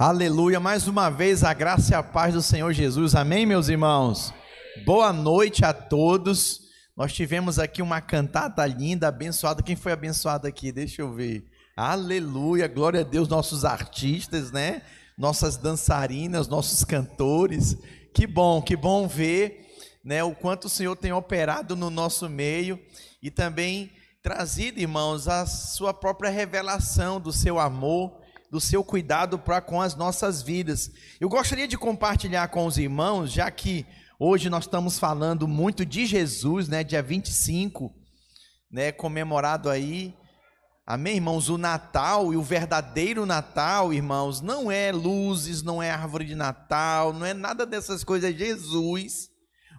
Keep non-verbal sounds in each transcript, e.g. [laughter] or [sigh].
Aleluia, mais uma vez a graça e a paz do Senhor Jesus, amém, meus irmãos? Boa noite a todos. Nós tivemos aqui uma cantata linda, abençoada. Quem foi abençoado aqui? Deixa eu ver. Aleluia, glória a Deus, nossos artistas, né? Nossas dançarinas, nossos cantores. Que bom, que bom ver, né, o quanto o Senhor tem operado no nosso meio e também trazido, irmãos, a sua própria revelação do seu amor do seu cuidado para com as nossas vidas. Eu gostaria de compartilhar com os irmãos, já que hoje nós estamos falando muito de Jesus, né, dia 25, né, comemorado aí. Amém, irmãos? O Natal e o verdadeiro Natal, irmãos, não é luzes, não é árvore de Natal, não é nada dessas coisas, é Jesus.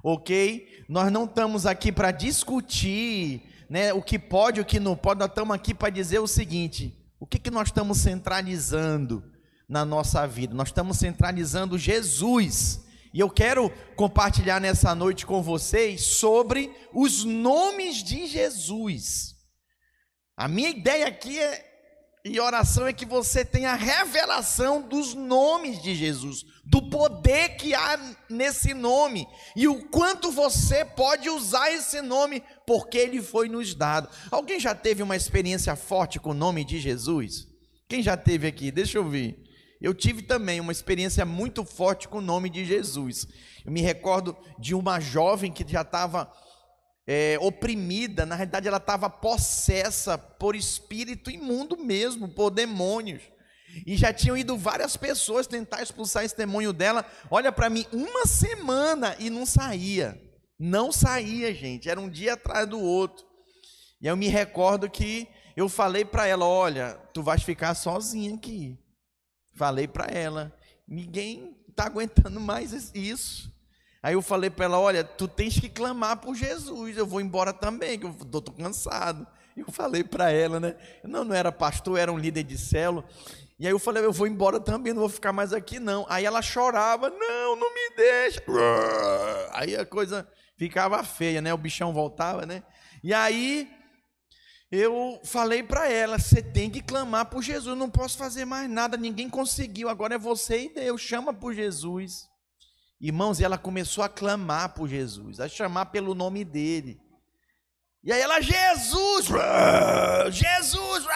OK? Nós não estamos aqui para discutir, né, o que pode, o que não pode, nós estamos aqui para dizer o seguinte: o que, que nós estamos centralizando na nossa vida? Nós estamos centralizando Jesus. E eu quero compartilhar nessa noite com vocês sobre os nomes de Jesus. A minha ideia aqui é e oração é que você tenha a revelação dos nomes de Jesus, do poder que há nesse nome e o quanto você pode usar esse nome porque ele foi nos dado. Alguém já teve uma experiência forte com o nome de Jesus? Quem já teve aqui? Deixa eu ver. Eu tive também uma experiência muito forte com o nome de Jesus. Eu me recordo de uma jovem que já estava é, oprimida, na realidade ela estava possessa por espírito imundo mesmo, por demônios. E já tinham ido várias pessoas tentar expulsar esse demônio dela. Olha para mim, uma semana e não saía. Não saía, gente. Era um dia atrás do outro. E eu me recordo que eu falei para ela: Olha, tu vais ficar sozinha aqui. Falei para ela: Ninguém está aguentando mais isso. Aí eu falei para ela: Olha, tu tens que clamar por Jesus. Eu vou embora também, que eu estou cansado. Eu falei para ela, né? Não, não era pastor, era um líder de célula. E aí eu falei: Eu vou embora também, não vou ficar mais aqui não. Aí ela chorava: Não, não me deixa. Aí a coisa ficava feia, né? O bichão voltava, né? E aí eu falei para ela: Você tem que clamar por Jesus. Não posso fazer mais nada. Ninguém conseguiu. Agora é você e Deus. Chama por Jesus. Irmãos, e ela começou a clamar por Jesus, a chamar pelo nome dele. E aí ela, Jesus, Jesus,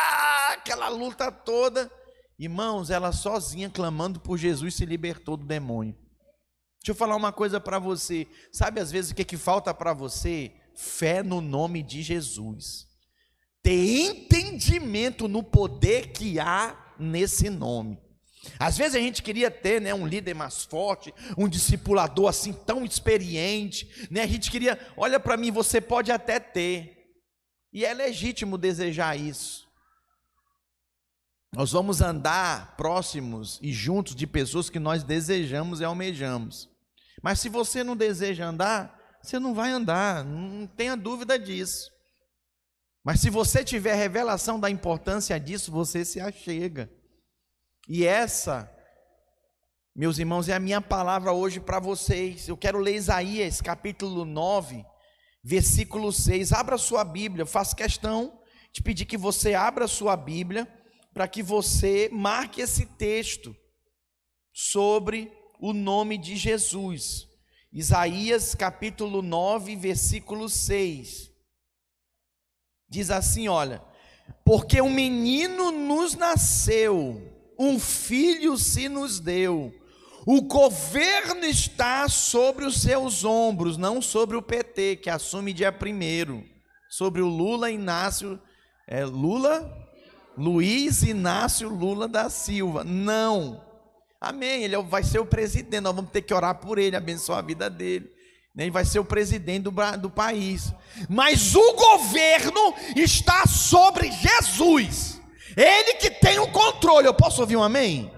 aquela luta toda. Irmãos, ela sozinha clamando por Jesus se libertou do demônio. Deixa eu falar uma coisa para você. Sabe às vezes o que, que falta para você? Fé no nome de Jesus. Ter entendimento no poder que há nesse nome. Às vezes a gente queria ter né, um líder mais forte, um discipulador assim tão experiente, né? A gente queria, olha para mim, você pode até ter, e é legítimo desejar isso. Nós vamos andar próximos e juntos de pessoas que nós desejamos e almejamos. Mas se você não deseja andar, você não vai andar, não tenha dúvida disso. Mas se você tiver revelação da importância disso, você se achega. E essa, meus irmãos, é a minha palavra hoje para vocês. Eu quero ler Isaías capítulo 9, versículo 6. Abra sua Bíblia, eu faço questão de pedir que você abra sua Bíblia para que você marque esse texto sobre o nome de Jesus. Isaías capítulo 9, versículo 6. Diz assim: olha, porque um menino nos nasceu um filho se nos deu. O governo está sobre os seus ombros, não sobre o PT, que assume dia primeiro. Sobre o Lula Inácio, é Lula? Luiz Inácio Lula da Silva. Não. Amém. Ele vai ser o presidente. Nós vamos ter que orar por ele, abençoar a vida dele. Ele vai ser o presidente do, do país. Mas o governo está sobre Jesus. Ele que tem o controle. Eu posso ouvir um amém?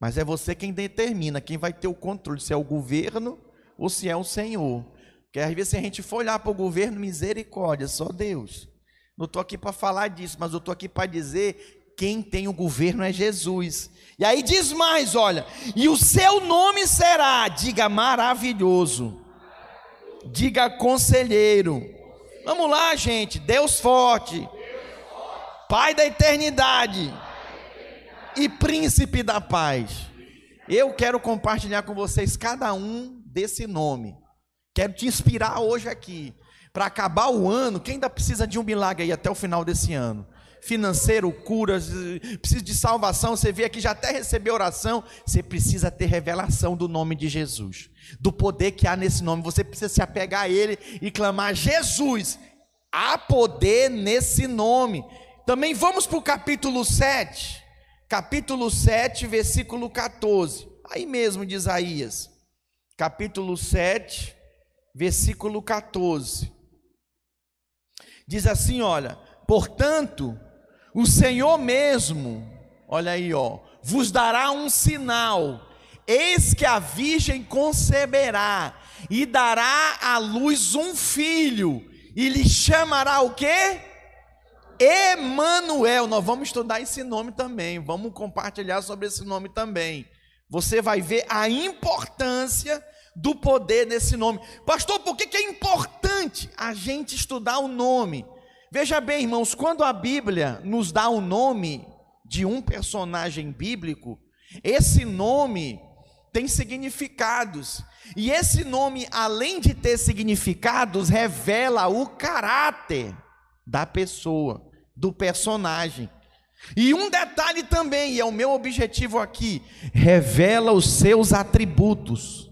Mas é você quem determina quem vai ter o controle, se é o governo ou se é o Senhor. Porque às vezes se a gente for olhar para o governo, misericórdia, só Deus. Não estou aqui para falar disso, mas eu estou aqui para dizer quem tem o governo é Jesus. E aí diz mais, olha, e o seu nome será, diga maravilhoso, diga conselheiro, Vamos lá, gente. Deus forte. Pai da eternidade e príncipe da paz. Eu quero compartilhar com vocês cada um desse nome. Quero te inspirar hoje aqui. Para acabar o ano, quem ainda precisa de um milagre aí até o final desse ano? Financeiro, curas, precisa de salvação. Você vê aqui, já até recebeu oração. Você precisa ter revelação do nome de Jesus, do poder que há nesse nome. Você precisa se apegar a ele e clamar: Jesus, há poder nesse nome. Também vamos para o capítulo 7 capítulo 7, versículo 14. Aí mesmo de Isaías. Capítulo 7, versículo 14. Diz assim, olha: "Portanto, o Senhor mesmo, olha aí, ó, vos dará um sinal. Eis que a virgem conceberá e dará à luz um filho, e lhe chamará o quê? Emanuel, nós vamos estudar esse nome também, vamos compartilhar sobre esse nome também. Você vai ver a importância do poder desse nome. Pastor, por que, que é importante a gente estudar o nome? Veja bem, irmãos, quando a Bíblia nos dá o nome de um personagem bíblico, esse nome tem significados. E esse nome, além de ter significados, revela o caráter da pessoa, do personagem. E um detalhe também, e é o meu objetivo aqui, revela os seus atributos.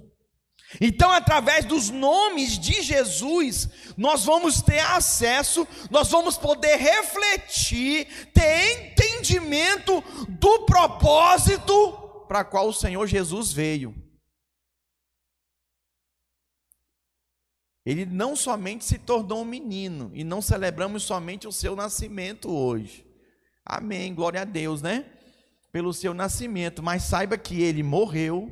Então, através dos nomes de Jesus, nós vamos ter acesso, nós vamos poder refletir, ter entendimento do propósito para qual o Senhor Jesus veio. Ele não somente se tornou um menino, e não celebramos somente o seu nascimento hoje. Amém, glória a Deus, né? Pelo seu nascimento, mas saiba que ele morreu,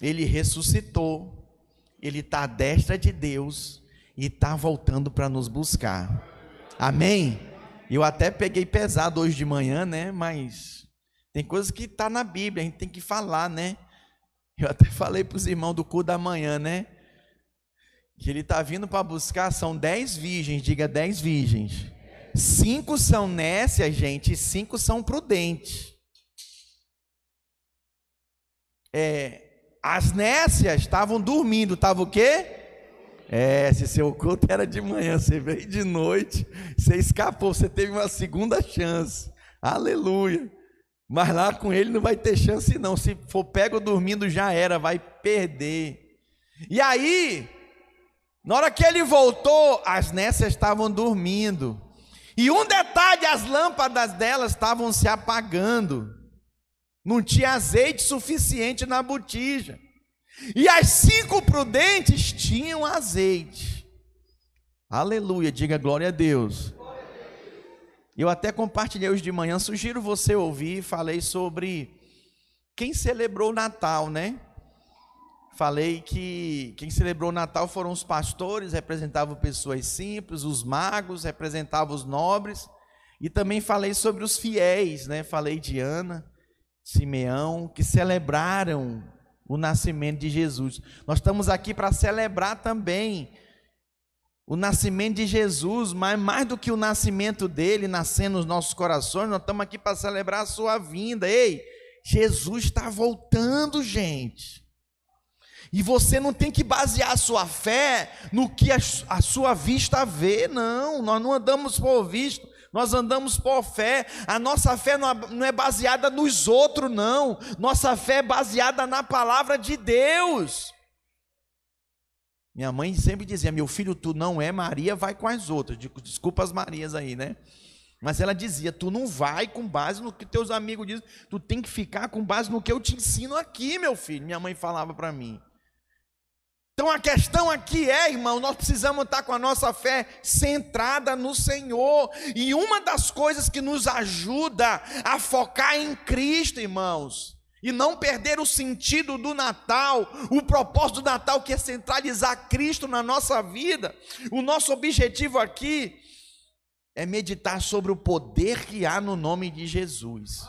ele ressuscitou, ele está à destra de Deus e está voltando para nos buscar. Amém? Eu até peguei pesado hoje de manhã, né? Mas tem coisas que está na Bíblia, a gente tem que falar, né? Eu até [laughs] falei para os irmãos do cu da manhã, né? Que ele está vindo para buscar, são dez virgens, diga dez virgens. Cinco são nécias, gente, e cinco são prudentes. É, as nécias estavam dormindo, estava o quê? É, se seu culto era de manhã, você veio de noite, você escapou, você teve uma segunda chance. Aleluia. Mas lá com ele não vai ter chance, não. Se for pego dormindo, já era, vai perder. E aí, na hora que ele voltou, as nécias estavam dormindo. E um detalhe: as lâmpadas delas estavam se apagando. Não tinha azeite suficiente na botija. E as cinco prudentes tinham azeite. Aleluia, diga glória a Deus. Eu até compartilhei hoje de manhã, sugiro você ouvir, falei sobre quem celebrou o Natal, né? Falei que quem celebrou o Natal foram os pastores, representavam pessoas simples, os magos representavam os nobres, e também falei sobre os fiéis, né? Falei de Ana, Simeão, que celebraram o nascimento de Jesus. Nós estamos aqui para celebrar também o nascimento de Jesus, mas mais do que o nascimento dele nascendo nos nossos corações, nós estamos aqui para celebrar a sua vinda. Ei, Jesus está voltando, gente. E você não tem que basear a sua fé no que a, a sua vista vê, não. Nós não andamos por visto, nós andamos por fé. A nossa fé não é baseada nos outros, não. Nossa fé é baseada na palavra de Deus. Minha mãe sempre dizia: Meu filho, tu não é Maria, vai com as outras. Desculpa as Marias aí, né? Mas ela dizia: Tu não vai com base no que teus amigos dizem, tu tem que ficar com base no que eu te ensino aqui, meu filho. Minha mãe falava para mim. Então a questão aqui é, irmão, nós precisamos estar com a nossa fé centrada no Senhor. E uma das coisas que nos ajuda a focar em Cristo, irmãos, e não perder o sentido do Natal, o propósito do Natal que é centralizar Cristo na nossa vida. O nosso objetivo aqui é meditar sobre o poder que há no nome de Jesus.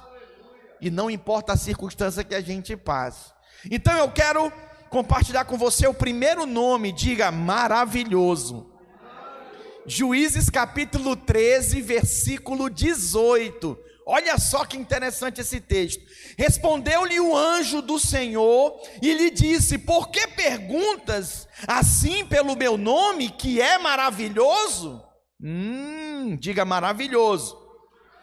E não importa a circunstância que a gente passe. Então eu quero compartilhar com você o primeiro nome, diga maravilhoso. Juízes capítulo 13, versículo 18. Olha só que interessante esse texto. Respondeu-lhe o anjo do Senhor e lhe disse: Por que perguntas assim pelo meu nome, que é maravilhoso? Hum, diga maravilhoso.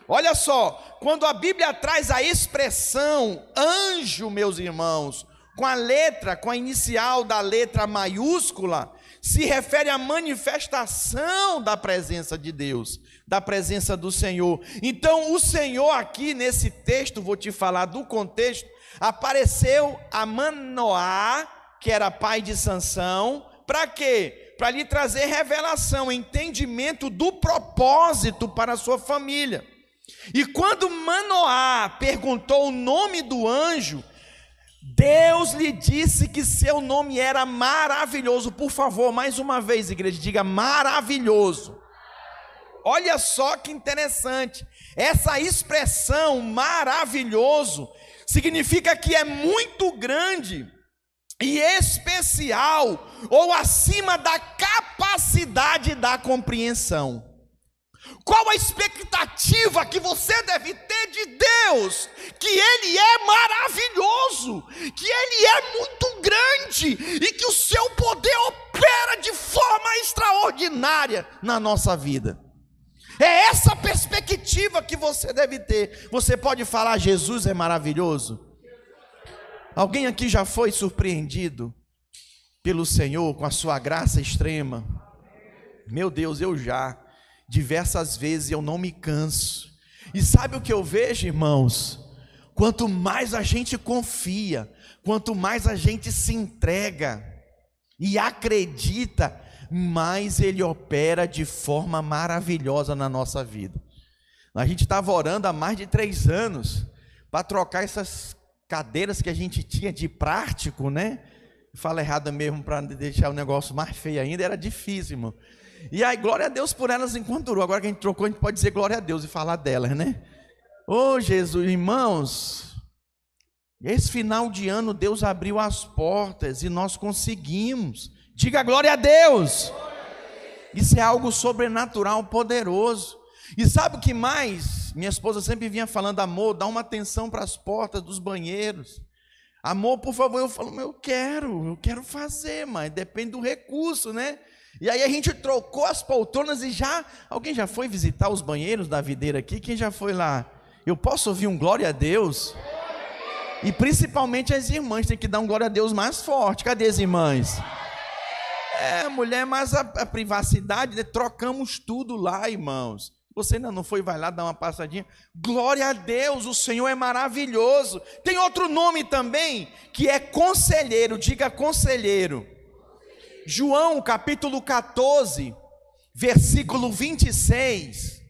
Olha só, quando a Bíblia traz a expressão anjo, meus irmãos, com a letra, com a inicial da letra maiúscula, se refere à manifestação da presença de Deus, da presença do Senhor. Então, o Senhor aqui nesse texto, vou te falar do contexto, apareceu a Manoá, que era pai de Sansão, para quê? Para lhe trazer revelação, entendimento do propósito para a sua família. E quando Manoá perguntou o nome do anjo, Deus lhe disse que seu nome era maravilhoso. Por favor, mais uma vez, igreja, diga maravilhoso. Olha só que interessante. Essa expressão maravilhoso significa que é muito grande e especial ou acima da capacidade da compreensão. Qual a expectativa que você deve ter de Deus? Que Ele é maravilhoso, que Ele é muito grande e que o seu poder opera de forma extraordinária na nossa vida. É essa perspectiva que você deve ter. Você pode falar: Jesus é maravilhoso? Alguém aqui já foi surpreendido pelo Senhor com a sua graça extrema? Meu Deus, eu já diversas vezes eu não me canso. E sabe o que eu vejo, irmãos? Quanto mais a gente confia, quanto mais a gente se entrega e acredita, mais Ele opera de forma maravilhosa na nossa vida. A gente estava orando há mais de três anos para trocar essas cadeiras que a gente tinha de prático, né? Fala errado mesmo para deixar o negócio mais feio ainda, era difícil, irmão. E aí, glória a Deus por elas enquanto durou. Agora que a gente trocou, a gente pode dizer glória a Deus e falar delas, né? Ô oh, Jesus, irmãos, esse final de ano Deus abriu as portas e nós conseguimos. Diga glória a Deus. Isso é algo sobrenatural, poderoso. E sabe o que mais? Minha esposa sempre vinha falando, amor, dá uma atenção para as portas dos banheiros. Amor, por favor, eu falo, eu quero, eu quero fazer, mas depende do recurso, né? E aí a gente trocou as poltronas e já. Alguém já foi visitar os banheiros da videira aqui? Quem já foi lá? Eu posso ouvir um glória a Deus? E principalmente as irmãs têm que dar um glória a Deus mais forte. Cadê as irmãs? É, mulher, mas a, a privacidade, né? trocamos tudo lá, irmãos. Você ainda não foi, vai lá dar uma passadinha. Glória a Deus, o Senhor é maravilhoso. Tem outro nome também, que é conselheiro. Diga conselheiro. João capítulo 14, versículo 26.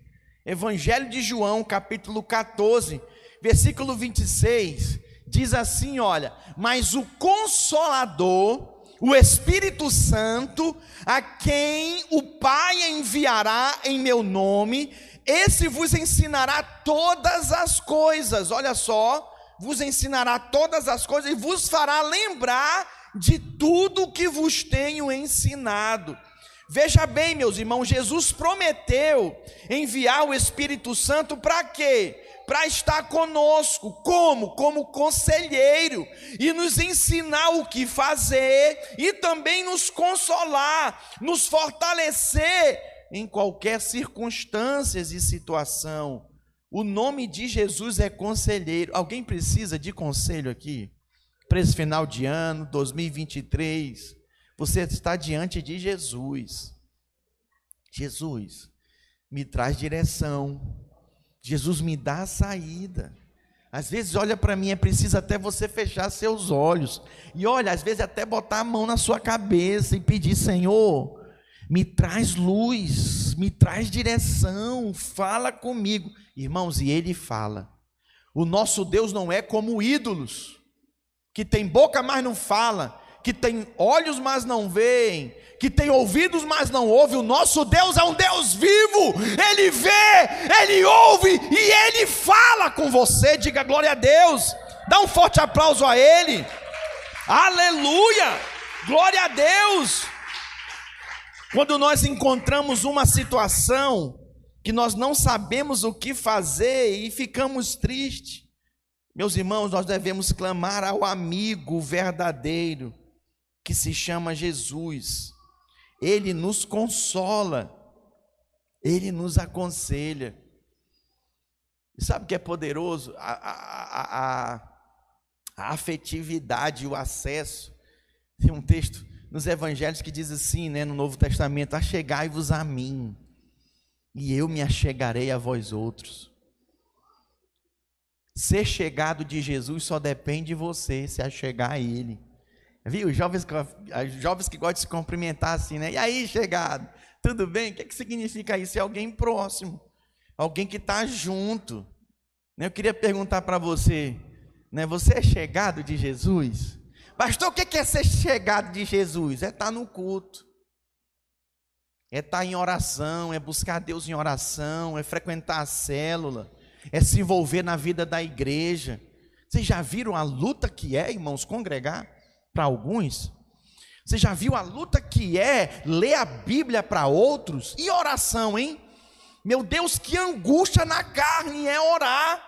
Evangelho de João, capítulo 14, versículo 26, diz assim: olha, mas o Consolador, o Espírito Santo, a quem o Pai enviará em meu nome, esse vos ensinará todas as coisas, olha só, vos ensinará todas as coisas e vos fará lembrar de tudo que vos tenho ensinado. Veja bem, meus irmãos, Jesus prometeu enviar o Espírito Santo para quê? Para estar conosco, como? Como conselheiro, e nos ensinar o que fazer, e também nos consolar, nos fortalecer em qualquer circunstância e situação. O nome de Jesus é conselheiro. Alguém precisa de conselho aqui? Para esse final de ano, 2023, você está diante de Jesus. Jesus, me traz direção. Jesus me dá a saída. Às vezes, olha para mim, é preciso até você fechar seus olhos. E olha, às vezes até botar a mão na sua cabeça e pedir, Senhor, me traz luz, me traz direção, fala comigo. Irmãos, e ele fala. O nosso Deus não é como ídolos que tem boca, mas não fala, que tem olhos, mas não veem, que tem ouvidos, mas não ouve. O nosso Deus é um Deus vivo, Ele vê, Ele ouve e Ele fala com você. Diga glória a Deus, dá um forte aplauso a Ele, aleluia, glória a Deus. Quando nós encontramos uma situação que nós não sabemos o que fazer e ficamos tristes, meus irmãos, nós devemos clamar ao amigo verdadeiro que se chama Jesus. Ele nos consola, ele nos aconselha. E sabe o que é poderoso? A, a, a, a afetividade, o acesso. Tem um texto nos evangelhos que diz assim, né, no Novo Testamento: Achegai-vos a mim, e eu me achegarei a vós outros. Ser chegado de Jesus só depende de você se achegar a Ele. Viu? Jovens, jovens que gostam de se cumprimentar assim, né? E aí, chegado? Tudo bem? O que, é que significa isso? É alguém próximo, alguém que está junto. Né? Eu queria perguntar para você, né? Você é chegado de Jesus? Pastor, o que é ser chegado de Jesus? É estar tá no culto, é estar tá em oração, é buscar Deus em oração, é frequentar a célula, é se envolver na vida da igreja. Vocês já viram a luta que é, irmãos, congregar? para alguns. Você já viu a luta que é ler a Bíblia para outros? E oração, hein? Meu Deus, que angústia na carne é orar.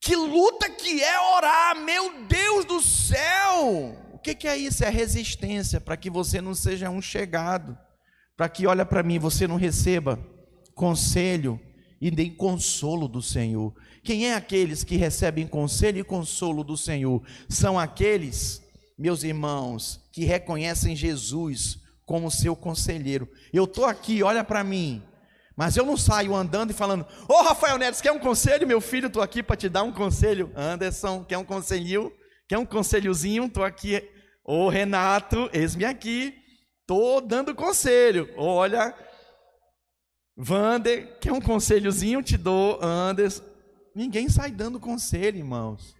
Que luta que é orar, meu Deus do céu! O que, que é isso? É resistência para que você não seja um chegado, para que, olha para mim, você não receba conselho e nem consolo do Senhor. Quem é aqueles que recebem conselho e consolo do Senhor? São aqueles, meus irmãos, que reconhecem Jesus como seu conselheiro. Eu estou aqui, olha para mim. Mas eu não saio andando e falando: Ô oh, Rafael Neto, quer um conselho? Meu filho, estou aqui para te dar um conselho. Anderson, quer um conselho? Quer um conselhozinho? Estou aqui. Ô oh, Renato, eis-me aqui. Estou dando conselho. Olha, Vander, quer um conselhozinho? Te dou, Anderson. Ninguém sai dando conselho, irmãos.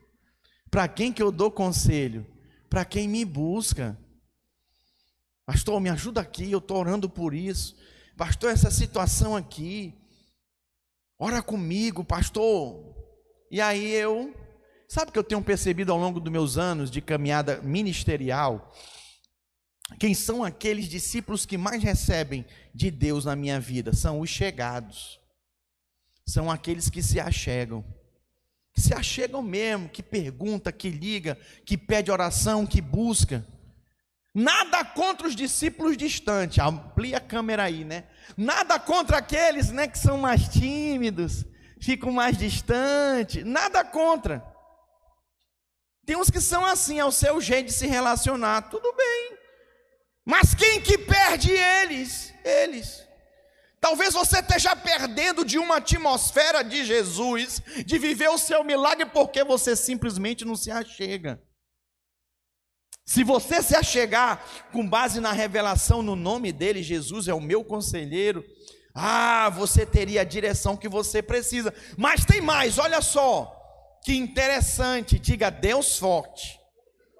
Para quem que eu dou conselho? Para quem me busca. Pastor, me ajuda aqui, eu estou orando por isso. Pastor, essa situação aqui. Ora comigo, pastor. E aí eu, sabe o que eu tenho percebido ao longo dos meus anos de caminhada ministerial? Quem são aqueles discípulos que mais recebem de Deus na minha vida? São os chegados são aqueles que se achegam. Que se achegam mesmo, que pergunta, que liga, que pede oração, que busca. Nada contra os discípulos distantes, amplia a câmera aí, né? Nada contra aqueles, né, que são mais tímidos, ficam mais distantes, nada contra. Tem uns que são assim, é o seu jeito de se relacionar, tudo bem. Mas quem que perde eles? Eles. Talvez você esteja perdendo de uma atmosfera de Jesus, de viver o seu milagre, porque você simplesmente não se achega. Se você se achegar com base na revelação no nome dele, Jesus é o meu conselheiro, ah, você teria a direção que você precisa. Mas tem mais, olha só, que interessante, diga Deus forte,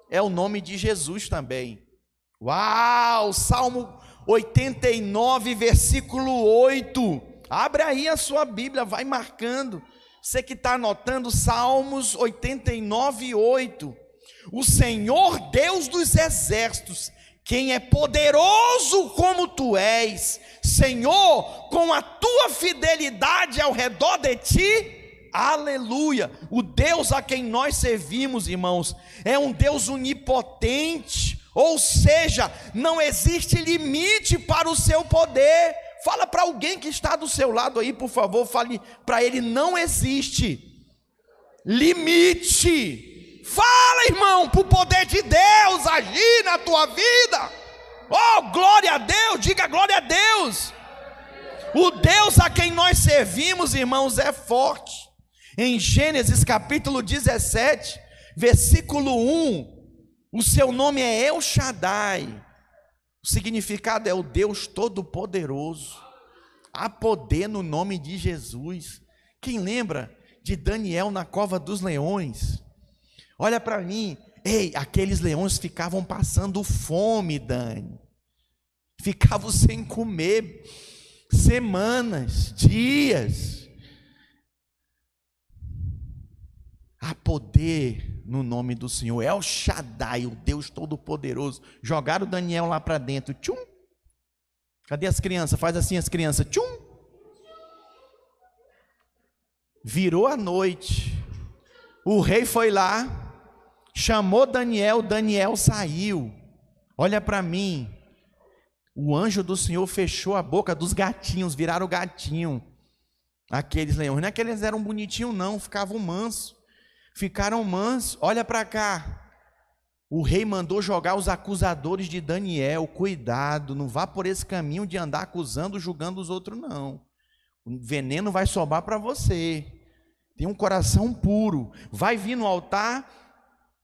é o nome de Jesus também. Uau, Salmo 89, versículo 8. Abre aí a sua Bíblia, vai marcando. Você que está anotando Salmos 89, 8. O Senhor Deus dos exércitos, quem é poderoso como tu és, Senhor, com a tua fidelidade ao redor de ti, aleluia. O Deus a quem nós servimos, irmãos, é um Deus onipotente, ou seja, não existe limite para o seu poder. Fala para alguém que está do seu lado aí, por favor, fale para ele: não existe limite. Fala, irmão, para o poder de Deus agir na tua vida. Oh, glória a Deus, diga glória a Deus. O Deus a quem nós servimos, irmãos, é forte. Em Gênesis capítulo 17, versículo 1, o seu nome é El Shaddai. O significado é o Deus Todo-Poderoso. Há poder no nome de Jesus. Quem lembra de Daniel na cova dos leões? Olha para mim. Ei, aqueles leões ficavam passando fome, Dani. Ficavam [laughs] sem comer semanas, dias. Há poder no nome do Senhor. É o Shaddai, o Deus Todo-Poderoso. Jogaram Daniel lá para dentro. Tchum, Cadê as crianças? Faz assim as crianças. Tchum! Virou a noite. O rei foi lá, chamou Daniel, Daniel saiu. Olha para mim. O anjo do Senhor fechou a boca dos gatinhos, viraram gatinho. Aqueles leões. Não é que eles eram bonitinhos, não, ficavam mansos. Ficaram mansos. Olha para cá. O rei mandou jogar os acusadores de Daniel. Cuidado, não vá por esse caminho de andar acusando, julgando os outros, não. O veneno vai sobrar para você. Tem um coração puro. Vai vir no altar,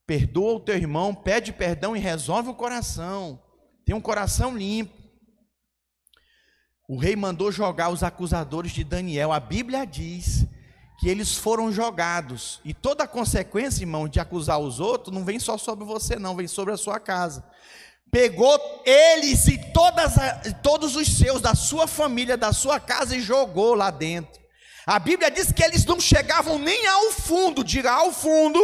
perdoa o teu irmão, pede perdão e resolve o coração. Tem um coração limpo. O rei mandou jogar os acusadores de Daniel. A Bíblia diz que eles foram jogados. E toda a consequência, irmão, de acusar os outros não vem só sobre você, não, vem sobre a sua casa. Pegou eles e todas, todos os seus, da sua família, da sua casa, e jogou lá dentro. A Bíblia diz que eles não chegavam nem ao fundo, diga ao fundo,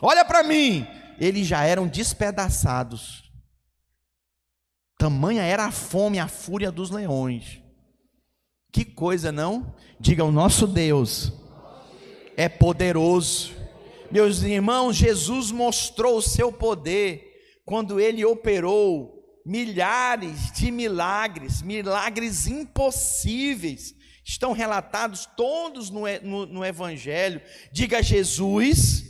olha para mim, eles já eram despedaçados. Tamanha era a fome, a fúria dos leões. Que coisa, não? Diga, o nosso Deus é poderoso. Meus irmãos, Jesus mostrou o seu poder quando ele operou milhares de milagres, milagres impossíveis, estão relatados todos no, no, no Evangelho. Diga, Jesus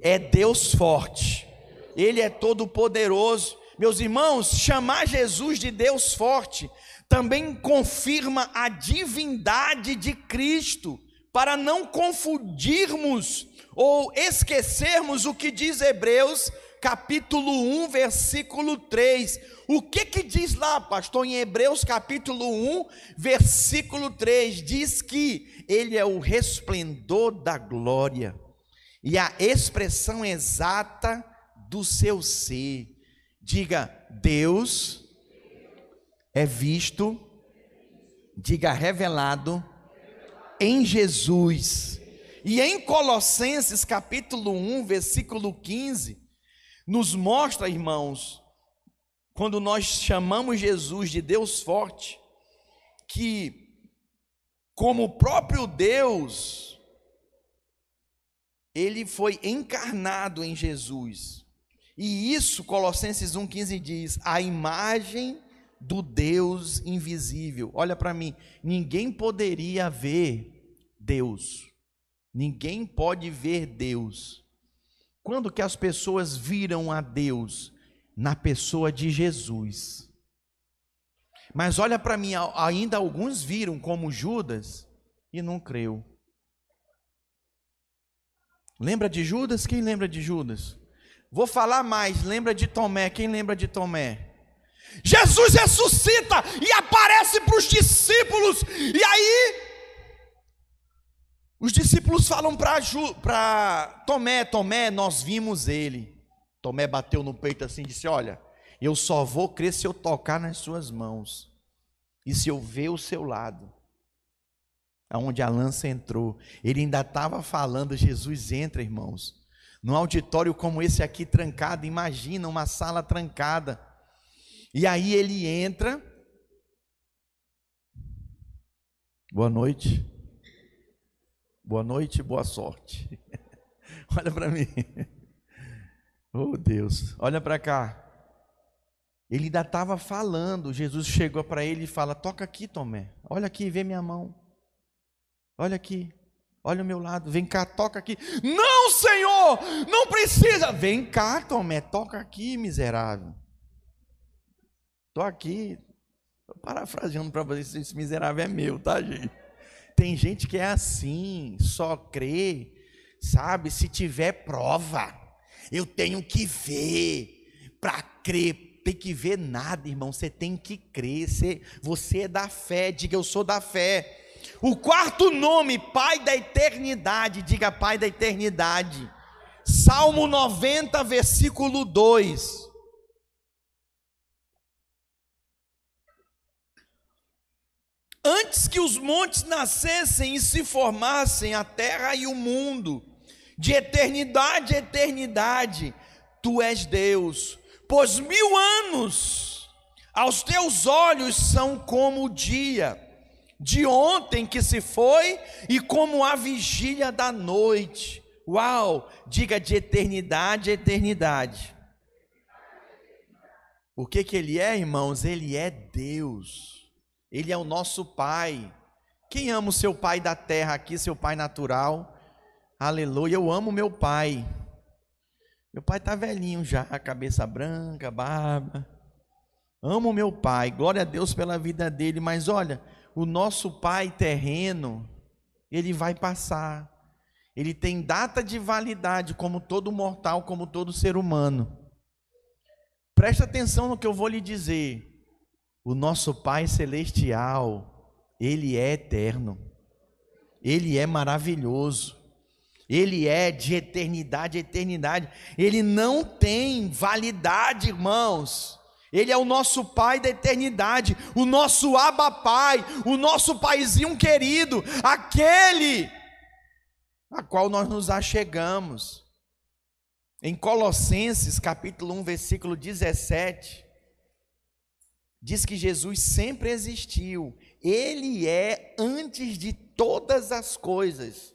é Deus forte, Ele é todo poderoso. Meus irmãos, chamar Jesus de Deus forte também confirma a divindade de Cristo, para não confundirmos ou esquecermos o que diz Hebreus capítulo 1, versículo 3. O que que diz lá, pastor, em Hebreus capítulo 1, versículo 3? Diz que ele é o resplendor da glória e a expressão exata do seu ser. Diga, Deus é visto, diga, revelado em Jesus. E em Colossenses capítulo 1, versículo 15, nos mostra, irmãos, quando nós chamamos Jesus de Deus forte, que, como o próprio Deus, ele foi encarnado em Jesus. E isso, Colossenses 1,15 diz: a imagem do Deus invisível. Olha para mim, ninguém poderia ver Deus. Ninguém pode ver Deus. Quando que as pessoas viram a Deus? Na pessoa de Jesus. Mas olha para mim, ainda alguns viram como Judas e não creu. Lembra de Judas? Quem lembra de Judas? Vou falar mais. Lembra de Tomé? Quem lembra de Tomé? Jesus ressuscita e aparece para os discípulos. E aí, os discípulos falam para Tomé: Tomé, nós vimos ele. Tomé bateu no peito assim e disse: Olha, eu só vou crer se eu tocar nas suas mãos e se eu ver o seu lado. Aonde a lança entrou, ele ainda estava falando: Jesus entra, irmãos. Num auditório como esse aqui trancado, imagina uma sala trancada. E aí ele entra. Boa noite. Boa noite, boa sorte. [laughs] Olha para mim. Oh Deus, olha para cá. Ele ainda estava falando. Jesus chegou para ele e fala: Toca aqui, Tomé. Olha aqui, vê minha mão. Olha aqui. Olha o meu lado, vem cá, toca aqui. Não, Senhor, não precisa. Vem cá, Tomé, toca aqui, miserável. Estou aqui, tô parafraseando para você, esse miserável é meu, tá, gente? Tem gente que é assim, só crê, sabe, se tiver prova. Eu tenho que ver para crer. Tem que ver nada, irmão. Você tem que crer. Você, você é da fé. Diga, eu sou da fé. O quarto nome, Pai da eternidade, diga Pai da eternidade. Salmo 90, versículo 2. Antes que os montes nascessem e se formassem, a terra e o mundo, de eternidade a eternidade, tu és Deus. Pois mil anos Aos teus olhos são como o dia de ontem que se foi e como a vigília da noite. Uau! Diga de eternidade a eternidade. O que que ele é, irmãos? Ele é Deus. Ele é o nosso Pai. Quem ama o seu pai da terra aqui, seu pai natural? Aleluia, eu amo meu pai. Meu pai está velhinho já, cabeça branca, barba. Amo meu pai, glória a Deus pela vida dele, mas olha, o nosso pai terreno, ele vai passar. Ele tem data de validade, como todo mortal, como todo ser humano. Presta atenção no que eu vou lhe dizer. O nosso Pai Celestial, Ele é eterno, Ele é maravilhoso, Ele é de eternidade a eternidade, Ele não tem validade, irmãos. Ele é o nosso Pai da eternidade, o nosso Abba Pai, o nosso Paizinho querido, aquele a qual nós nos achegamos. Em Colossenses, capítulo 1, versículo 17, diz que Jesus sempre existiu, ele é antes de todas as coisas,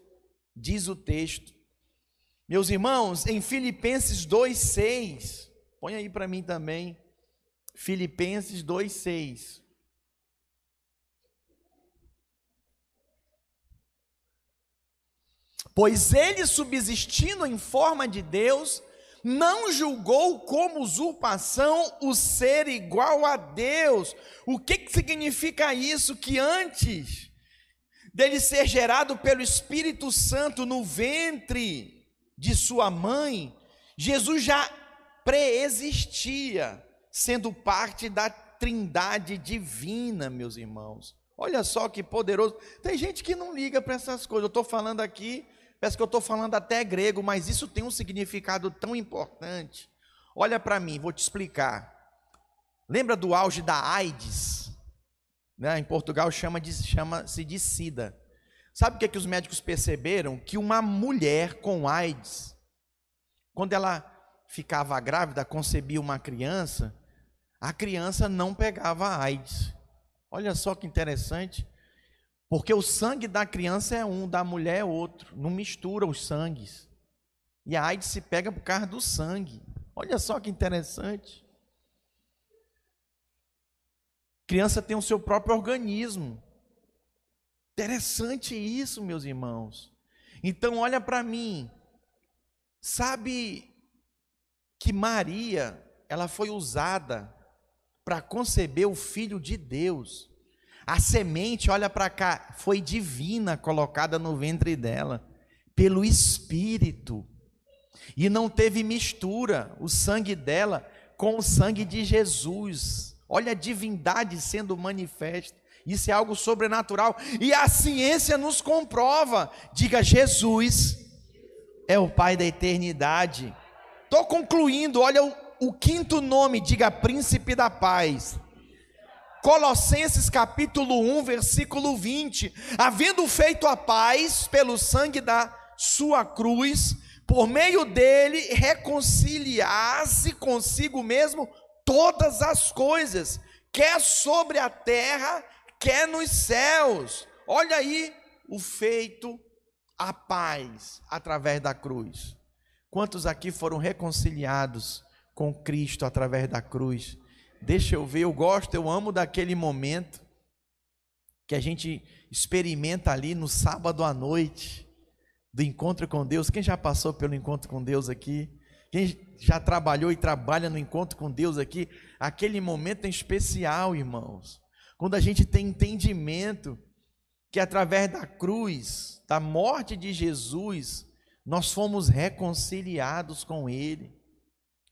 diz o texto. Meus irmãos, em Filipenses 2:6, põe aí para mim também. Filipenses 2:6. Pois ele, subsistindo em forma de Deus, não julgou como usurpação o ser igual a Deus. O que, que significa isso? Que antes dele ser gerado pelo Espírito Santo no ventre de sua mãe, Jesus já preexistia sendo parte da trindade divina, meus irmãos. Olha só que poderoso. Tem gente que não liga para essas coisas. Eu estou falando aqui, parece que eu estou falando até grego, mas isso tem um significado tão importante. Olha para mim, vou te explicar. Lembra do auge da AIDS? Né? Em Portugal chama de, chama-se de SIDA. Sabe o que, é que os médicos perceberam? Que uma mulher com AIDS, quando ela ficava grávida, concebia uma criança, a criança não pegava AIDS. Olha só que interessante. Porque o sangue da criança é um, da mulher é outro. Não mistura os sangues. E a AIDS se pega por causa do sangue. Olha só que interessante. Criança tem o seu próprio organismo. Interessante isso, meus irmãos. Então, olha para mim. Sabe que Maria, ela foi usada para conceber o Filho de Deus. A semente, olha para cá, foi divina colocada no ventre dela, pelo Espírito. E não teve mistura o sangue dela com o sangue de Jesus. Olha a divindade sendo manifesta. Isso é algo sobrenatural. E a ciência nos comprova. Diga, Jesus é o Pai da eternidade. Estou concluindo, olha o o quinto nome, diga príncipe da paz. Colossenses capítulo 1, versículo 20: Havendo feito a paz pelo sangue da sua cruz, por meio dele reconciliar-se consigo mesmo todas as coisas, quer sobre a terra, quer nos céus. Olha aí o feito a paz através da cruz. Quantos aqui foram reconciliados com Cristo através da cruz. Deixa eu ver, eu gosto, eu amo daquele momento que a gente experimenta ali no sábado à noite do encontro com Deus. Quem já passou pelo encontro com Deus aqui? Quem já trabalhou e trabalha no encontro com Deus aqui? Aquele momento é especial, irmãos. Quando a gente tem entendimento que através da cruz, da morte de Jesus, nós fomos reconciliados com Ele.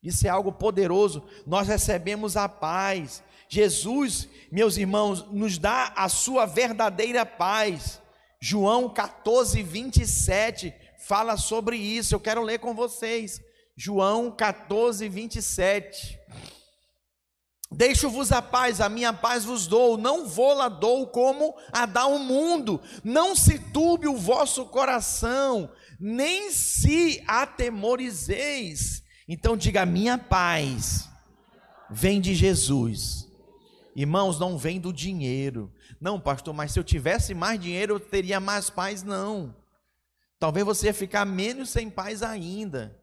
Isso é algo poderoso. Nós recebemos a paz. Jesus, meus irmãos, nos dá a sua verdadeira paz. João 14, 27 fala sobre isso. Eu quero ler com vocês. João 14, 27. Deixo-vos a paz, a minha paz vos dou, não vou lá dou como a dá o mundo. Não se turbe o vosso coração, nem se atemorizeis. Então diga: minha paz vem de Jesus. Irmãos, não vem do dinheiro. Não, pastor, mas se eu tivesse mais dinheiro, eu teria mais paz. Não. Talvez você ia ficar menos sem paz ainda.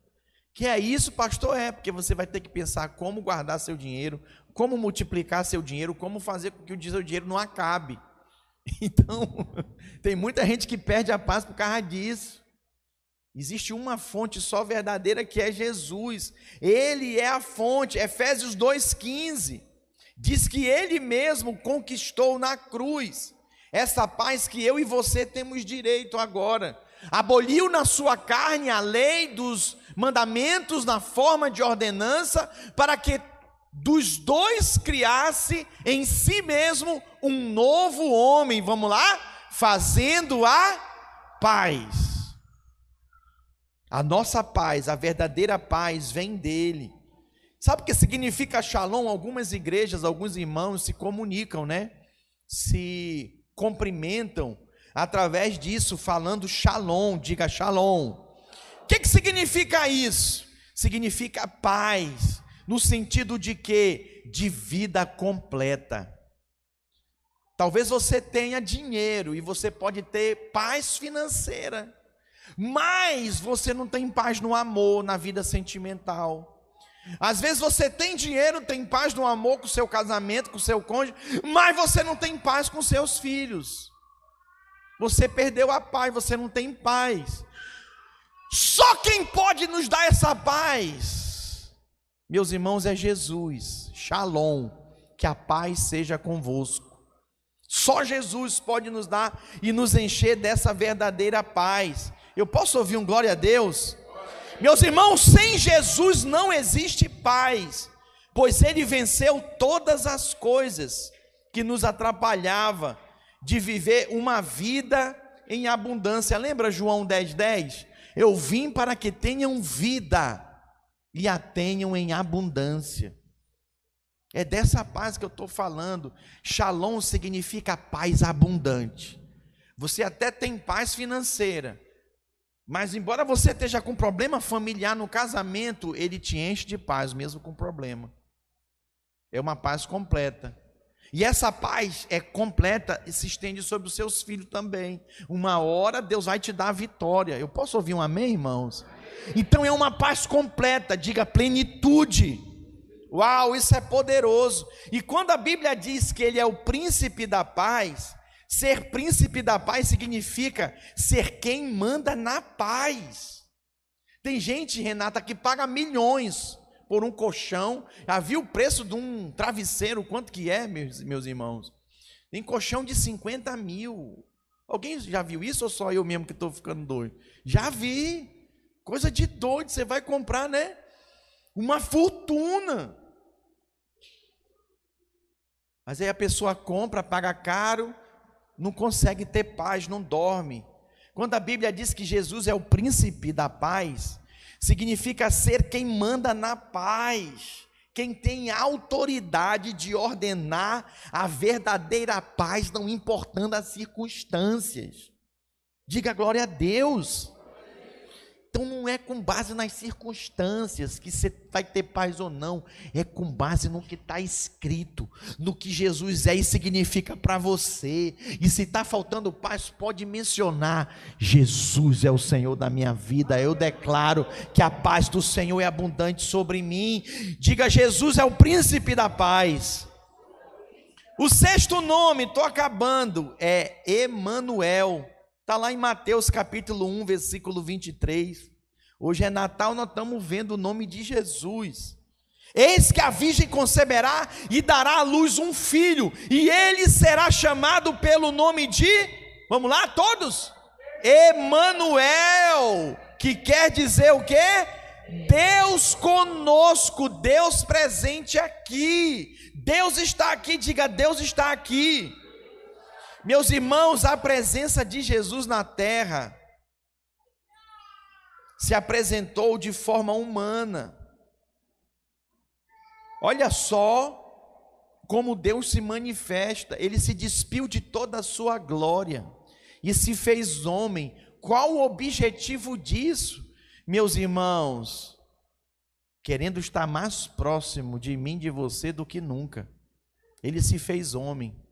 Que é isso, pastor? É, porque você vai ter que pensar como guardar seu dinheiro, como multiplicar seu dinheiro, como fazer com que o seu dinheiro não acabe. [laughs] Então, [laughs] tem muita gente que perde a paz por causa disso. Existe uma fonte só verdadeira que é Jesus. Ele é a fonte. Efésios 2,15 diz que ele mesmo conquistou na cruz essa paz que eu e você temos direito agora. Aboliu na sua carne a lei dos mandamentos na forma de ordenança, para que dos dois criasse em si mesmo um novo homem. Vamos lá? Fazendo a paz a nossa paz, a verdadeira paz, vem dele. Sabe o que significa shalom? Algumas igrejas, alguns irmãos se comunicam, né? Se cumprimentam através disso, falando shalom, diga shalom. O que, que significa isso? Significa paz, no sentido de que? De vida completa. Talvez você tenha dinheiro e você pode ter paz financeira mas você não tem paz no amor, na vida sentimental. Às vezes você tem dinheiro, tem paz no amor com o seu casamento, com o seu cônjuge, mas você não tem paz com seus filhos. Você perdeu a paz, você não tem paz. Só quem pode nos dar essa paz, meus irmãos, é Jesus. Shalom, que a paz seja convosco. Só Jesus pode nos dar e nos encher dessa verdadeira paz. Eu posso ouvir um glória a Deus? Meus irmãos, sem Jesus não existe paz, pois ele venceu todas as coisas que nos atrapalhava de viver uma vida em abundância. Lembra João 10:10? 10? Eu vim para que tenham vida e a tenham em abundância. É dessa paz que eu estou falando. Shalom significa paz abundante. Você até tem paz financeira, mas embora você esteja com problema familiar no casamento, ele te enche de paz, mesmo com problema. É uma paz completa. E essa paz é completa e se estende sobre os seus filhos também. Uma hora Deus vai te dar a vitória. Eu posso ouvir um amém, irmãos? Então é uma paz completa, diga plenitude. Uau, isso é poderoso. E quando a Bíblia diz que ele é o príncipe da paz, Ser príncipe da paz significa ser quem manda na paz. Tem gente, Renata, que paga milhões por um colchão. Já viu o preço de um travesseiro? Quanto que é, meus, meus irmãos? Tem colchão de 50 mil. Alguém já viu isso ou só eu mesmo que estou ficando doido? Já vi. Coisa de doido. Você vai comprar, né? Uma fortuna. Mas aí a pessoa compra, paga caro, não consegue ter paz, não dorme. Quando a Bíblia diz que Jesus é o príncipe da paz, significa ser quem manda na paz, quem tem autoridade de ordenar a verdadeira paz, não importando as circunstâncias. Diga glória a Deus. Então não é com base nas circunstâncias que você vai ter paz ou não, é com base no que está escrito, no que Jesus é e significa para você. E se está faltando paz, pode mencionar: Jesus é o Senhor da minha vida. Eu declaro que a paz do Senhor é abundante sobre mim. Diga: Jesus é o príncipe da paz. O sexto nome, estou acabando, é Emanuel. Está lá em Mateus capítulo 1, versículo 23. Hoje é Natal, nós estamos vendo o nome de Jesus. Eis que a virgem conceberá e dará à luz um filho, e ele será chamado pelo nome de, vamos lá, todos? Emanuel, que quer dizer o quê? Deus conosco, Deus presente aqui. Deus está aqui, diga Deus está aqui. Meus irmãos, a presença de Jesus na terra se apresentou de forma humana. Olha só como Deus se manifesta, ele se despiu de toda a sua glória e se fez homem. Qual o objetivo disso, meus irmãos? Querendo estar mais próximo de mim, de você, do que nunca. Ele se fez homem.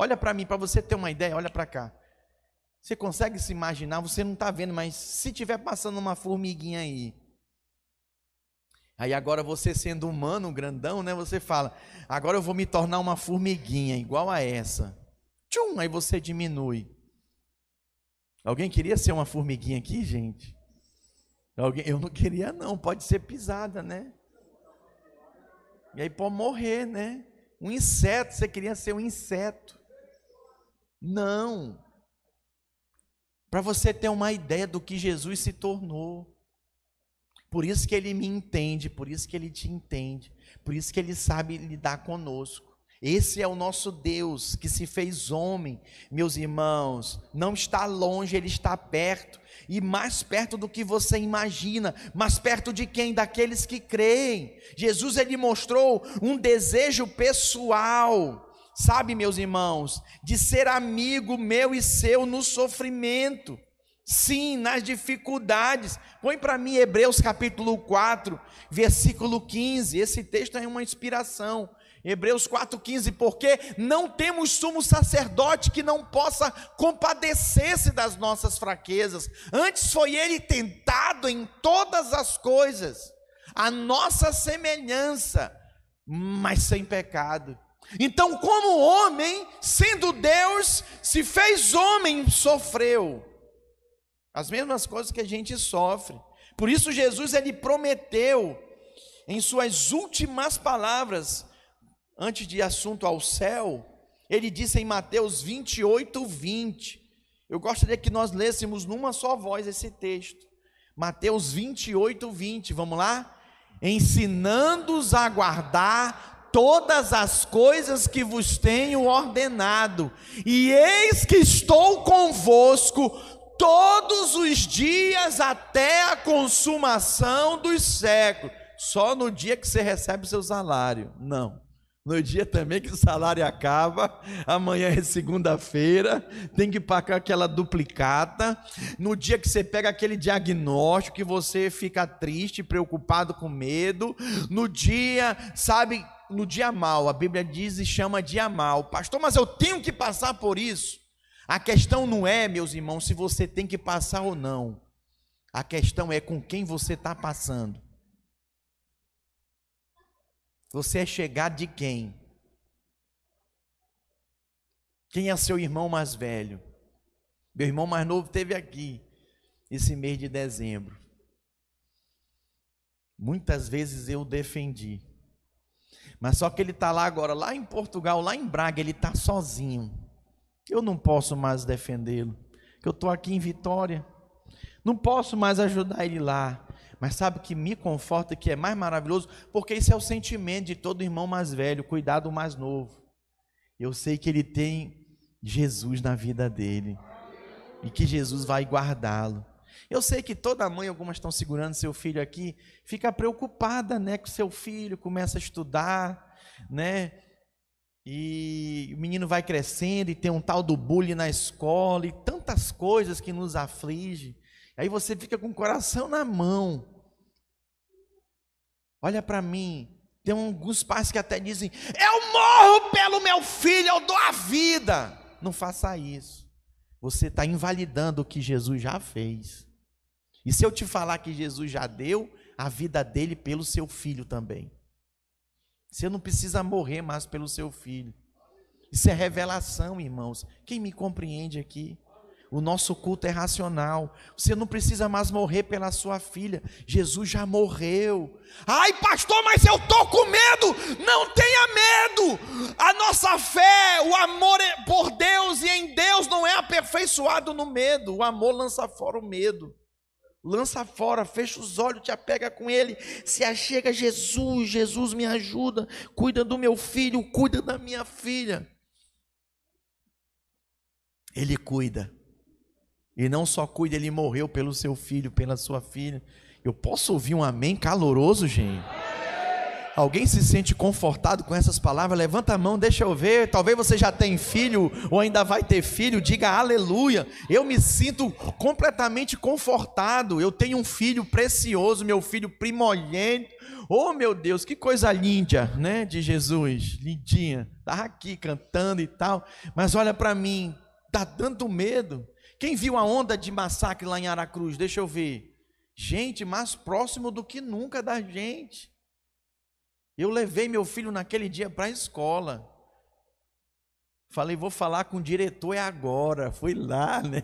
Olha para mim, para você ter uma ideia, olha para cá. Você consegue se imaginar? Você não está vendo, mas se tiver passando uma formiguinha aí, aí agora você sendo humano, grandão, né? Você fala, agora eu vou me tornar uma formiguinha igual a essa. Tchum, aí você diminui. Alguém queria ser uma formiguinha aqui, gente? Alguém, eu não queria não, pode ser pisada, né? E aí pode morrer, né? Um inseto, você queria ser um inseto. Não. Para você ter uma ideia do que Jesus se tornou. Por isso que ele me entende, por isso que ele te entende, por isso que ele sabe lidar conosco. Esse é o nosso Deus que se fez homem, meus irmãos. Não está longe, ele está perto e mais perto do que você imagina, mais perto de quem? Daqueles que creem. Jesus ele mostrou um desejo pessoal sabe, meus irmãos, de ser amigo meu e seu no sofrimento. Sim, nas dificuldades. Põe para mim Hebreus capítulo 4, versículo 15. Esse texto é uma inspiração. Hebreus 4,15, porque não temos sumo sacerdote que não possa compadecer-se das nossas fraquezas, antes foi ele tentado em todas as coisas, a nossa semelhança, mas sem pecado. Então, como homem, sendo Deus, se fez homem, sofreu as mesmas coisas que a gente sofre. Por isso Jesus ele prometeu em suas últimas palavras antes de assunto ao céu, ele disse em Mateus 28, 20. Eu gostaria que nós lêssemos numa só voz esse texto. Mateus 28, 20. Vamos lá? Ensinando-os a guardar todas as coisas que vos tenho ordenado, e eis que estou convosco todos os dias até a consumação dos séculos. Só no dia que você recebe seu salário. Não. No dia também que o salário acaba, amanhã é segunda-feira, tem que pagar aquela duplicata. No dia que você pega aquele diagnóstico, que você fica triste, preocupado, com medo. No dia, sabe, no dia mal, a Bíblia diz e chama dia mal. Pastor, mas eu tenho que passar por isso. A questão não é, meus irmãos, se você tem que passar ou não. A questão é com quem você está passando. Você é chegado de quem? Quem é seu irmão mais velho? Meu irmão mais novo teve aqui esse mês de dezembro. Muitas vezes eu defendi. Mas só que ele está lá agora, lá em Portugal, lá em Braga, ele está sozinho. Eu não posso mais defendê-lo, eu estou aqui em Vitória. Não posso mais ajudar ele lá. Mas sabe o que me conforta, que é mais maravilhoso? Porque esse é o sentimento de todo irmão mais velho, cuidar do mais novo. Eu sei que ele tem Jesus na vida dele. E que Jesus vai guardá-lo. Eu sei que toda mãe, algumas estão segurando seu filho aqui, fica preocupada, né, com seu filho, começa a estudar, né? E o menino vai crescendo e tem um tal do bullying na escola e tantas coisas que nos aflige. Aí você fica com o coração na mão. Olha para mim, tem alguns pais que até dizem: Eu morro pelo meu filho, eu dou a vida. Não faça isso. Você está invalidando o que Jesus já fez. E se eu te falar que Jesus já deu a vida dele pelo seu filho também? Você não precisa morrer mais pelo seu filho. Isso é revelação, irmãos. Quem me compreende aqui? O nosso culto é racional. Você não precisa mais morrer pela sua filha. Jesus já morreu. Ai, pastor, mas eu tô com medo. Não tenha medo. A nossa fé, o amor é por Deus e em Deus não é aperfeiçoado no medo. O amor lança fora o medo lança fora, fecha os olhos, te apega com ele, se achega Jesus, Jesus me ajuda, cuida do meu filho, cuida da minha filha. Ele cuida. E não só cuida, ele morreu pelo seu filho, pela sua filha. Eu posso ouvir um amém caloroso, gente? Alguém se sente confortado com essas palavras? Levanta a mão, deixa eu ver. Talvez você já tem filho ou ainda vai ter filho. Diga aleluia. Eu me sinto completamente confortado. Eu tenho um filho precioso, meu filho primogênito. Oh, meu Deus, que coisa linda, né, de Jesus. Lindinha. Estava aqui cantando e tal. Mas olha para mim, dá tanto medo. Quem viu a onda de massacre lá em Aracruz? Deixa eu ver. Gente, mais próximo do que nunca da gente. Eu levei meu filho naquele dia para a escola. Falei, vou falar com o diretor, é agora. Fui lá, [laughs] né?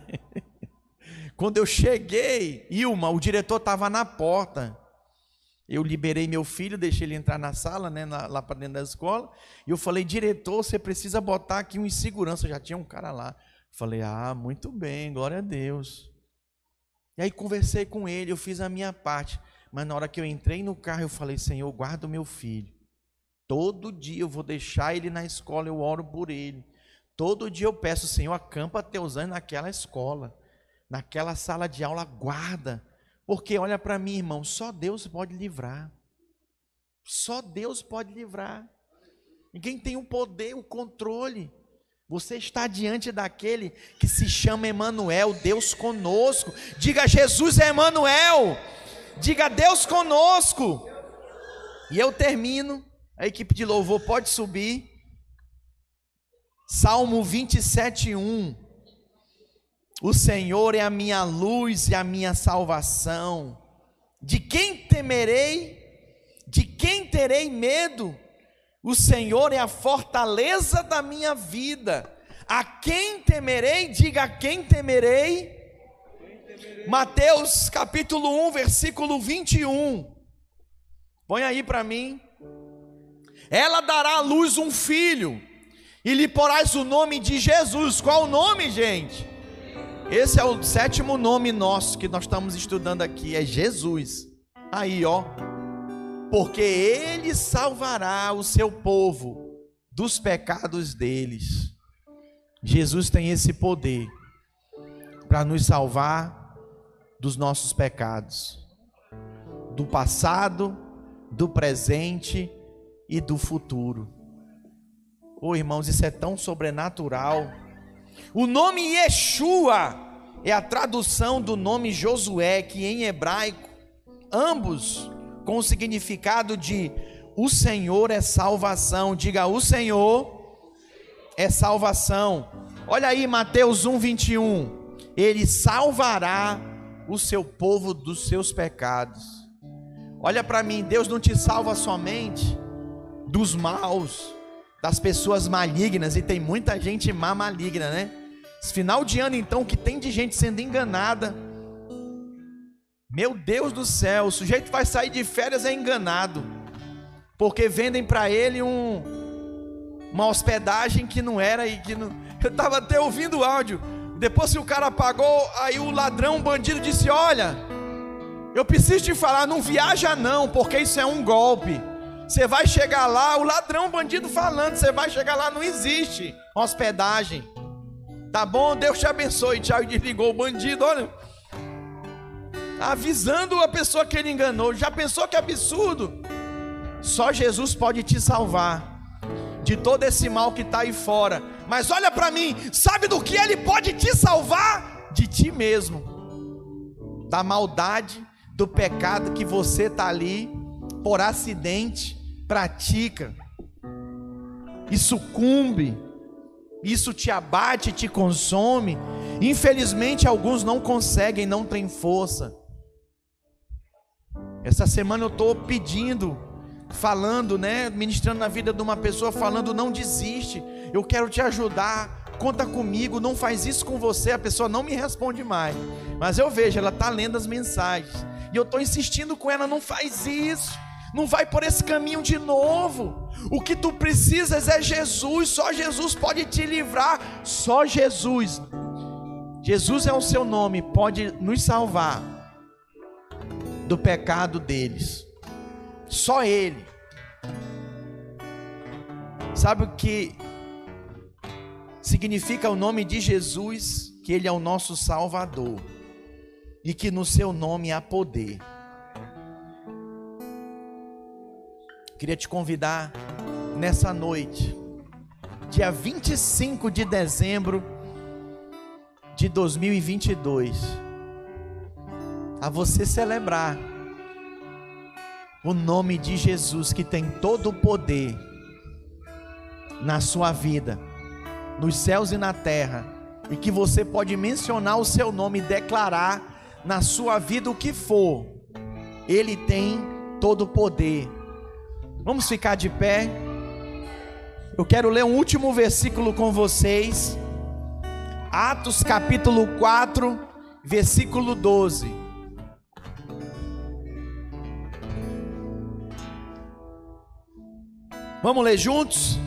Quando eu cheguei, Ilma, o diretor estava na porta. Eu liberei meu filho, deixei ele entrar na sala, né, lá para dentro da escola. E eu falei, diretor, você precisa botar aqui um segurança. Já tinha um cara lá. Falei, ah, muito bem, glória a Deus. E aí conversei com ele, eu fiz a minha parte. Mas na hora que eu entrei no carro, eu falei: Senhor, guarda o meu filho. Todo dia eu vou deixar ele na escola, eu oro por ele. Todo dia eu peço, Senhor, acampa teus anjos naquela escola, naquela sala de aula, guarda. Porque olha para mim, irmão, só Deus pode livrar. Só Deus pode livrar. Ninguém tem o poder, o controle. Você está diante daquele que se chama Emanuel, Deus conosco. Diga Jesus é Emanuel. Diga Deus conosco. E eu termino. A equipe de louvor pode subir. Salmo 27, 1. O Senhor é a minha luz e a minha salvação. De quem temerei? De quem terei medo? O Senhor é a fortaleza da minha vida. A quem temerei? Diga a quem temerei? Mateus capítulo 1, versículo 21. Põe aí para mim. Ela dará à luz um filho, e lhe porás o nome de Jesus. Qual o nome, gente? Esse é o sétimo nome nosso que nós estamos estudando aqui, é Jesus. Aí, ó. Porque ele salvará o seu povo dos pecados deles. Jesus tem esse poder para nos salvar dos nossos pecados, do passado, do presente e do futuro. Oh, irmãos, isso é tão sobrenatural. O nome Yeshua é a tradução do nome Josué, que em hebraico, ambos com o significado de o Senhor é salvação. Diga, o Senhor é salvação. Olha aí Mateus 1, 21. Ele salvará o seu povo dos seus pecados. Olha para mim, Deus não te salva somente dos maus, das pessoas malignas, e tem muita gente má maligna, né? Esse final de ano, então, que tem de gente sendo enganada. Meu Deus do céu, o sujeito vai sair de férias é enganado, porque vendem para ele um, uma hospedagem que não era e que não. [laughs] Eu estava até ouvindo o áudio. Depois que o cara pagou, aí o ladrão, o bandido disse: Olha, eu preciso te falar, não viaja não, porque isso é um golpe. Você vai chegar lá, o ladrão, o bandido falando, você vai chegar lá, não existe hospedagem. Tá bom, Deus te abençoe. Tiago desligou o bandido, olha. Avisando a pessoa que ele enganou. Já pensou que absurdo? Só Jesus pode te salvar de todo esse mal que está aí fora. Mas olha para mim, sabe do que Ele pode te salvar? De ti mesmo, da maldade, do pecado que você está ali, por acidente, pratica, e sucumbe, isso te abate, te consome. Infelizmente, alguns não conseguem, não têm força. Essa semana eu estou pedindo falando, né, ministrando na vida de uma pessoa, falando: não desiste, eu quero te ajudar, conta comigo, não faz isso com você. A pessoa não me responde mais, mas eu vejo, ela está lendo as mensagens, e eu estou insistindo com ela: não faz isso, não vai por esse caminho de novo. O que tu precisas é Jesus, só Jesus pode te livrar, só Jesus. Jesus é o seu nome, pode nos salvar do pecado deles. Só Ele. Sabe o que significa o nome de Jesus? Que Ele é o nosso Salvador e que no Seu nome há poder. Queria te convidar nessa noite, dia 25 de dezembro de 2022, a você celebrar o nome de Jesus que tem todo o poder na sua vida, nos céus e na terra, e que você pode mencionar o seu nome e declarar na sua vida o que for, Ele tem todo o poder. Vamos ficar de pé. Eu quero ler um último versículo com vocês. Atos capítulo 4, versículo 12. Vamos ler juntos?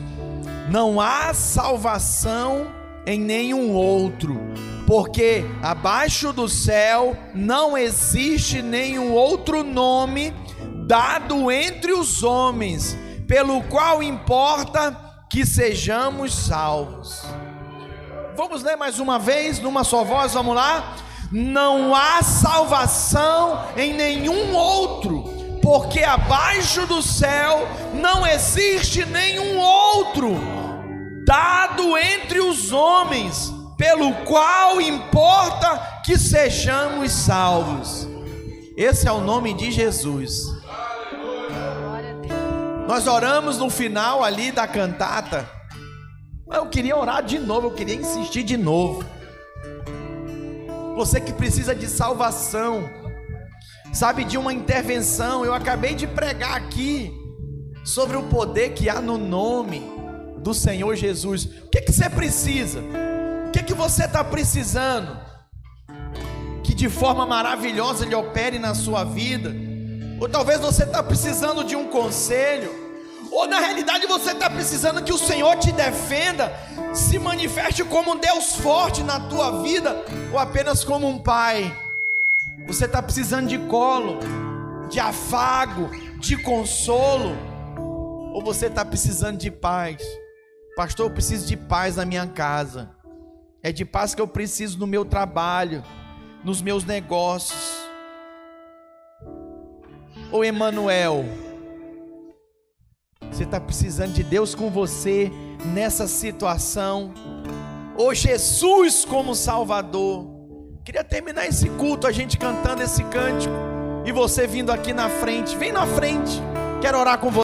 Não há salvação em nenhum outro, porque abaixo do céu não existe nenhum outro nome dado entre os homens, pelo qual importa que sejamos salvos. Vamos ler mais uma vez, numa só voz, vamos lá? Não há salvação em nenhum outro, porque abaixo do céu não existe nenhum outro dado entre os homens, pelo qual importa que sejamos salvos. Esse é o nome de Jesus. Nós oramos no final ali da cantata. Eu queria orar de novo, eu queria insistir de novo. Você que precisa de salvação, sabe, de uma intervenção. Eu acabei de pregar aqui sobre o poder que há no nome do Senhor Jesus. O que, que você precisa? O que, que você está precisando? Que de forma maravilhosa Ele opere na sua vida. Ou talvez você está precisando de um conselho. Ou na realidade você está precisando que o Senhor te defenda, se manifeste como um Deus forte na tua vida, ou apenas como um pai. Você está precisando de colo, de afago, de consolo, ou você está precisando de paz. Pastor, eu preciso de paz na minha casa. É de paz que eu preciso no meu trabalho, nos meus negócios. Ô Emanuel, você está precisando de Deus com você nessa situação. Ô Jesus como Salvador. Queria terminar esse culto, a gente cantando esse cântico. E você vindo aqui na frente. Vem na frente. Quero orar com você.